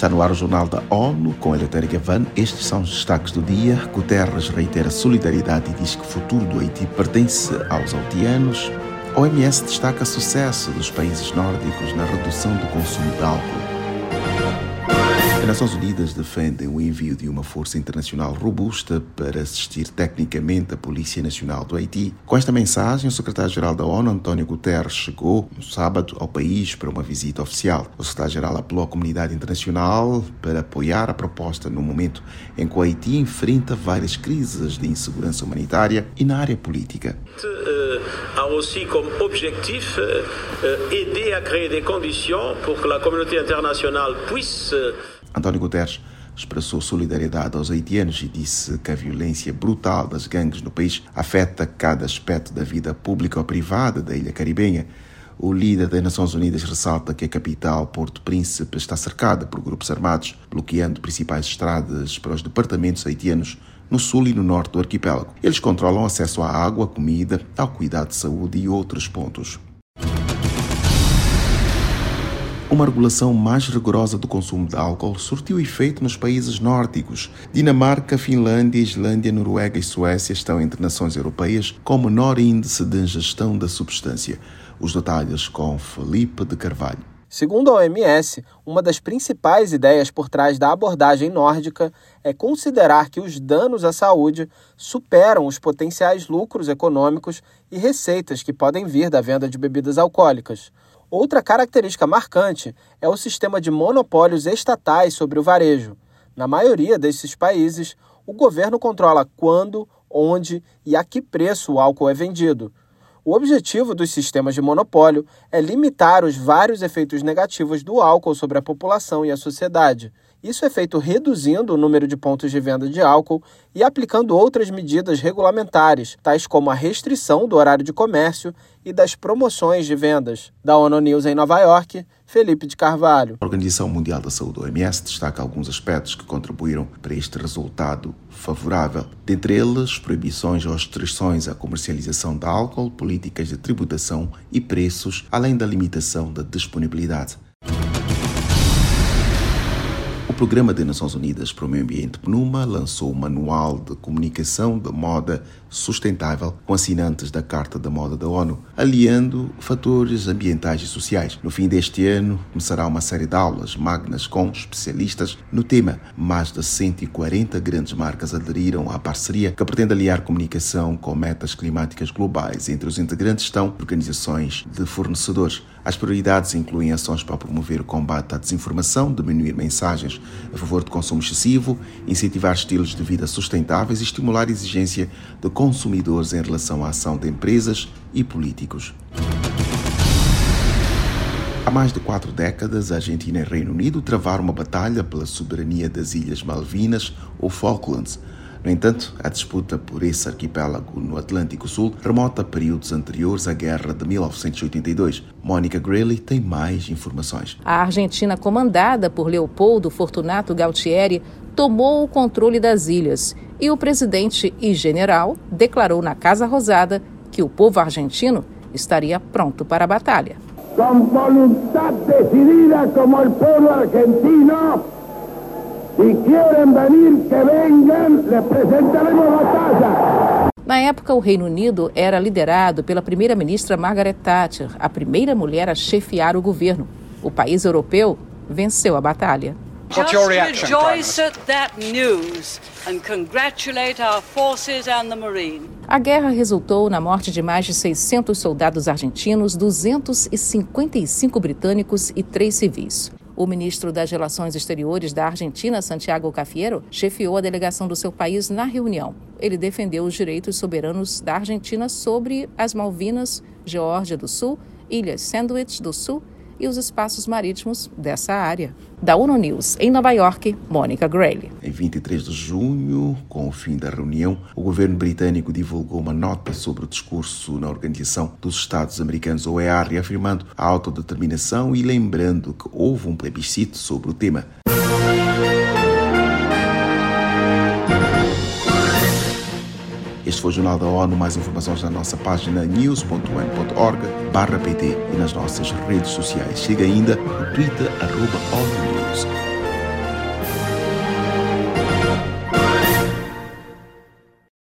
Está no ar o Jornal da ONU com Eleutério Gavan. Estes são os destaques do dia. Guterres reitera solidariedade e diz que o futuro do Haiti pertence aos haitianos. OMS destaca sucesso dos países nórdicos na redução do consumo de álcool. Nações Unidas defendem o envio de uma força internacional robusta para assistir tecnicamente a Polícia Nacional do Haiti. Com esta mensagem, o secretário-geral da ONU, António Guterres, chegou no sábado ao país para uma visita oficial. O secretário-geral apelou à comunidade internacional para apoiar a proposta no momento em que o Haiti enfrenta várias crises de insegurança humanitária e na área política. A aussi comme objectif aider à créer des conditions pour que la communauté internationale puisse António Guterres expressou solidariedade aos haitianos e disse que a violência brutal das gangues no país afeta cada aspecto da vida pública ou privada da ilha caribenha. O líder das Nações Unidas ressalta que a capital, Porto Príncipe, está cercada por grupos armados, bloqueando principais estradas para os departamentos haitianos no sul e no norte do arquipélago. Eles controlam acesso à água, comida, ao cuidado de saúde e outros pontos. Uma regulação mais rigorosa do consumo de álcool surtiu efeito nos países nórdicos. Dinamarca, Finlândia, Islândia, Noruega e Suécia estão entre nações europeias com menor índice de ingestão da substância. Os detalhes com Felipe de Carvalho. Segundo a OMS, uma das principais ideias por trás da abordagem nórdica é considerar que os danos à saúde superam os potenciais lucros econômicos e receitas que podem vir da venda de bebidas alcoólicas. Outra característica marcante é o sistema de monopólios estatais sobre o varejo. Na maioria desses países, o governo controla quando, onde e a que preço o álcool é vendido. O objetivo dos sistemas de monopólio é limitar os vários efeitos negativos do álcool sobre a população e a sociedade. Isso é feito reduzindo o número de pontos de venda de álcool e aplicando outras medidas regulamentares, tais como a restrição do horário de comércio e das promoções de vendas. Da ONU News em Nova York, Felipe de Carvalho. A Organização Mundial da Saúde, OMS, destaca alguns aspectos que contribuíram para este resultado favorável. Dentre eles, proibições ou restrições à comercialização de álcool, políticas de tributação e preços, além da limitação da disponibilidade. Programa das Nações Unidas para o Meio Ambiente, PNUMA, lançou o Manual de Comunicação de Moda Sustentável com assinantes da Carta da Moda da ONU, aliando fatores ambientais e sociais. No fim deste ano, começará uma série de aulas magnas com especialistas no tema. Mais de 140 grandes marcas aderiram à parceria que pretende aliar comunicação com metas climáticas globais. Entre os integrantes estão organizações de fornecedores. As prioridades incluem ações para promover o combate à desinformação, diminuir mensagens a favor do consumo excessivo, incentivar estilos de vida sustentáveis e estimular a exigência de consumidores em relação à ação de empresas e políticos. Há mais de quatro décadas, a Argentina e o Reino Unido travaram uma batalha pela soberania das Ilhas Malvinas ou Falklands no entanto, a disputa por esse arquipélago no Atlântico Sul remota a períodos anteriores à Guerra de 1982. Mônica Greeley tem mais informações. A Argentina, comandada por Leopoldo Fortunato Galtieri, tomou o controle das ilhas e o presidente e general declarou na Casa Rosada que o povo argentino estaria pronto para a batalha. Com vontade decidida como o povo argentino Se querem venir, que venham, les presentaremos batalla. Na época, o Reino Unido era liderado pela primeira-ministra Margaret Thatcher, a primeira mulher a chefiar o governo. O país europeu venceu a batalha. Reaction, rejoice at that news and congratulate our forces and the Marine. A guerra resultou na morte de mais de 600 soldados argentinos, 255 britânicos e três civis. O ministro das Relações Exteriores da Argentina, Santiago Cafiero, chefiou a delegação do seu país na reunião. Ele defendeu os direitos soberanos da Argentina sobre as Malvinas, Geórgia do Sul, Ilhas Sandwich do Sul e os espaços marítimos dessa área. Da ONU News, em Nova York, Mônica Grayle. Em 23 de junho, com o fim da reunião, o governo britânico divulgou uma nota sobre o discurso na Organização dos Estados Americanos, OEA, reafirmando a autodeterminação e lembrando que houve um plebiscito sobre o tema. Este foi o Jornal da ONU. Mais informações na nossa página news.un.org/pt e nas nossas redes sociais. Siga ainda o Twitter arroba ONU News.